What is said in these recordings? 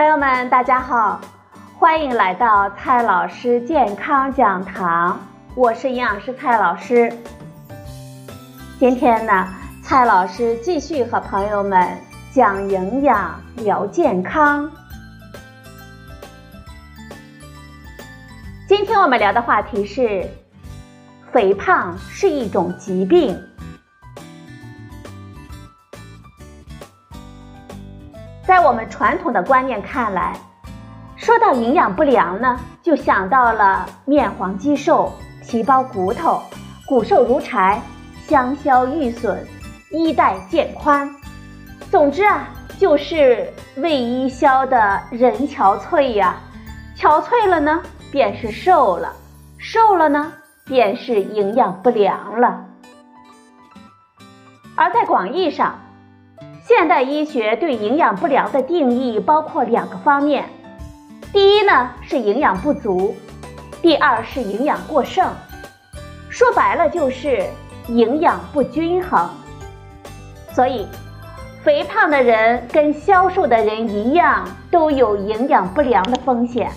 朋友们，大家好，欢迎来到蔡老师健康讲堂，我是营养师蔡老师。今天呢，蔡老师继续和朋友们讲营养、聊健康。今天我们聊的话题是：肥胖是一种疾病。传统的观念看来，说到营养不良呢，就想到了面黄肌瘦、皮包骨头、骨瘦如柴、香消玉损、衣带渐宽。总之啊，就是为伊消的人憔悴呀。憔悴了呢，便是瘦了；瘦了呢，便是营养不良了。而在广义上，现代医学对营养不良的定义包括两个方面，第一呢是营养不足，第二是营养过剩。说白了就是营养不均衡。所以，肥胖的人跟消瘦的人一样，都有营养不良的风险。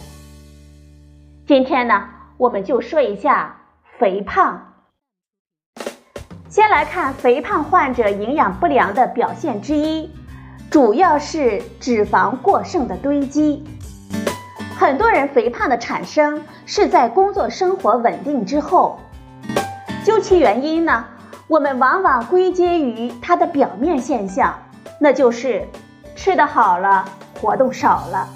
今天呢，我们就说一下肥胖。先来看肥胖患者营养不良的表现之一，主要是脂肪过剩的堆积。很多人肥胖的产生是在工作生活稳定之后，究其原因呢，我们往往归结于它的表面现象，那就是吃的好了，活动少了。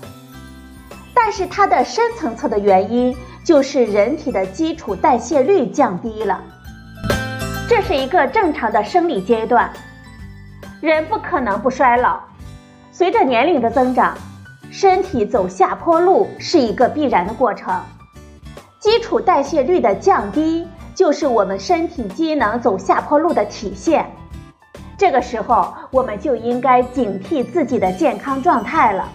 但是它的深层次的原因就是人体的基础代谢率降低了。这是一个正常的生理阶段，人不可能不衰老。随着年龄的增长，身体走下坡路是一个必然的过程。基础代谢率的降低，就是我们身体机能走下坡路的体现。这个时候，我们就应该警惕自己的健康状态了。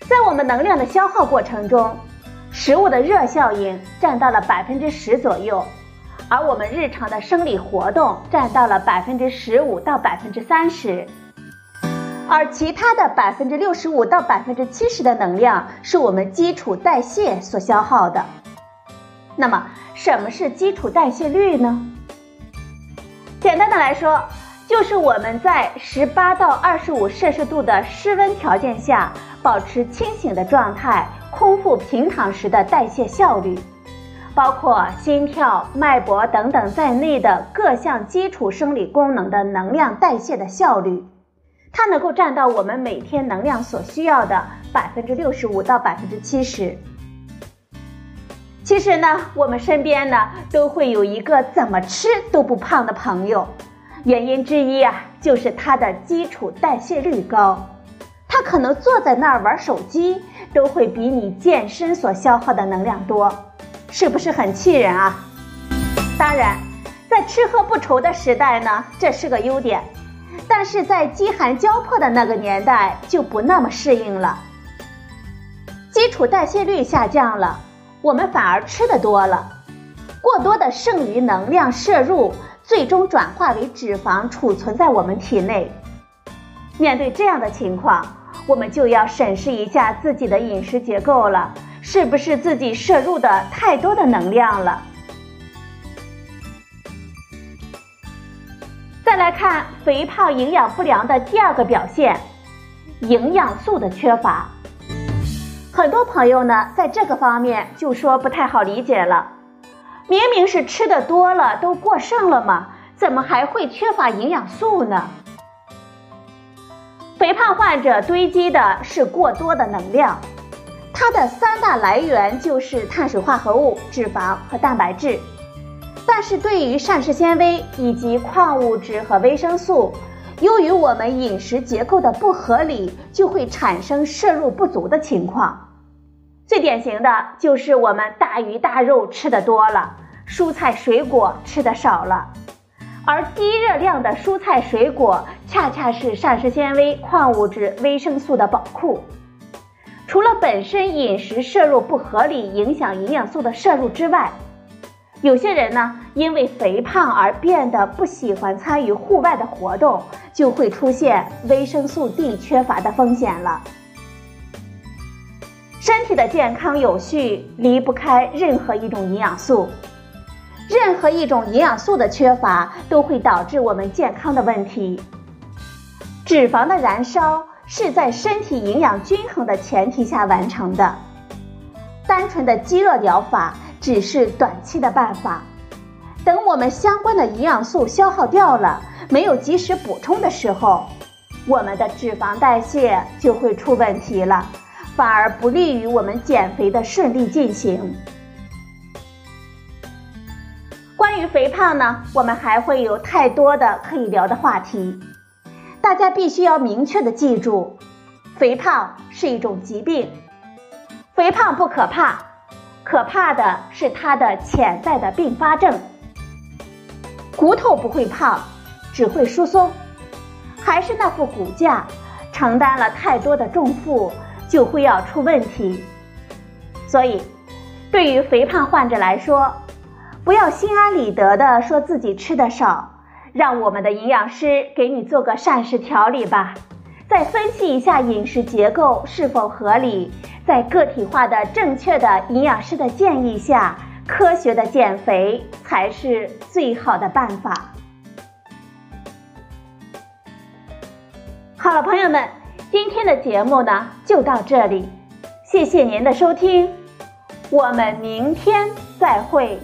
在我们能量的消耗过程中，食物的热效应占到了百分之十左右。而我们日常的生理活动占到了百分之十五到百分之三十，而其他的百分之六十五到百分之七十的能量是我们基础代谢所消耗的。那么，什么是基础代谢率呢？简单的来说，就是我们在十八到二十五摄氏度的室温条件下保持清醒的状态、空腹平躺时的代谢效率。包括心跳、脉搏等等在内的各项基础生理功能的能量代谢的效率，它能够占到我们每天能量所需要的百分之六十五到百分之七十。其实呢，我们身边呢都会有一个怎么吃都不胖的朋友，原因之一啊就是他的基础代谢率高，他可能坐在那儿玩手机都会比你健身所消耗的能量多。是不是很气人啊？当然，在吃喝不愁的时代呢，这是个优点；但是在饥寒交迫的那个年代，就不那么适应了。基础代谢率下降了，我们反而吃的多了，过多的剩余能量摄入，最终转化为脂肪储存在我们体内。面对这样的情况，我们就要审视一下自己的饮食结构了。是不是自己摄入的太多的能量了？再来看肥胖营养不良的第二个表现，营养素的缺乏。很多朋友呢，在这个方面就说不太好理解了。明明是吃的多了，都过剩了嘛，怎么还会缺乏营养素呢？肥胖患者堆积的是过多的能量。它的三大来源就是碳水化合物、脂肪和蛋白质，但是对于膳食纤维以及矿物质和维生素，由于我们饮食结构的不合理，就会产生摄入不足的情况。最典型的就是我们大鱼大肉吃的多了，蔬菜水果吃的少了，而低热量的蔬菜水果恰恰是膳食纤维、矿物质、维生素的宝库。除了本身饮食摄入不合理影响营养素的摄入之外，有些人呢因为肥胖而变得不喜欢参与户外的活动，就会出现维生素 D 缺乏的风险了。身体的健康有序离不开任何一种营养素，任何一种营养素的缺乏都会导致我们健康的问题。脂肪的燃烧是在身体营养均衡的前提下完成的，单纯的饥饿疗法只是短期的办法。等我们相关的营养素消耗掉了，没有及时补充的时候，我们的脂肪代谢就会出问题了。反而不利于我们减肥的顺利进行。关于肥胖呢，我们还会有太多的可以聊的话题。大家必须要明确的记住，肥胖是一种疾病。肥胖不可怕，可怕的是它的潜在的并发症。骨头不会胖，只会疏松，还是那副骨架，承担了太多的重负。就会要出问题，所以对于肥胖患者来说，不要心安理得的说自己吃的少，让我们的营养师给你做个膳食调理吧，再分析一下饮食结构是否合理，在个体化的正确的营养师的建议下，科学的减肥才是最好的办法。好了，朋友们。今天的节目呢，就到这里，谢谢您的收听，我们明天再会。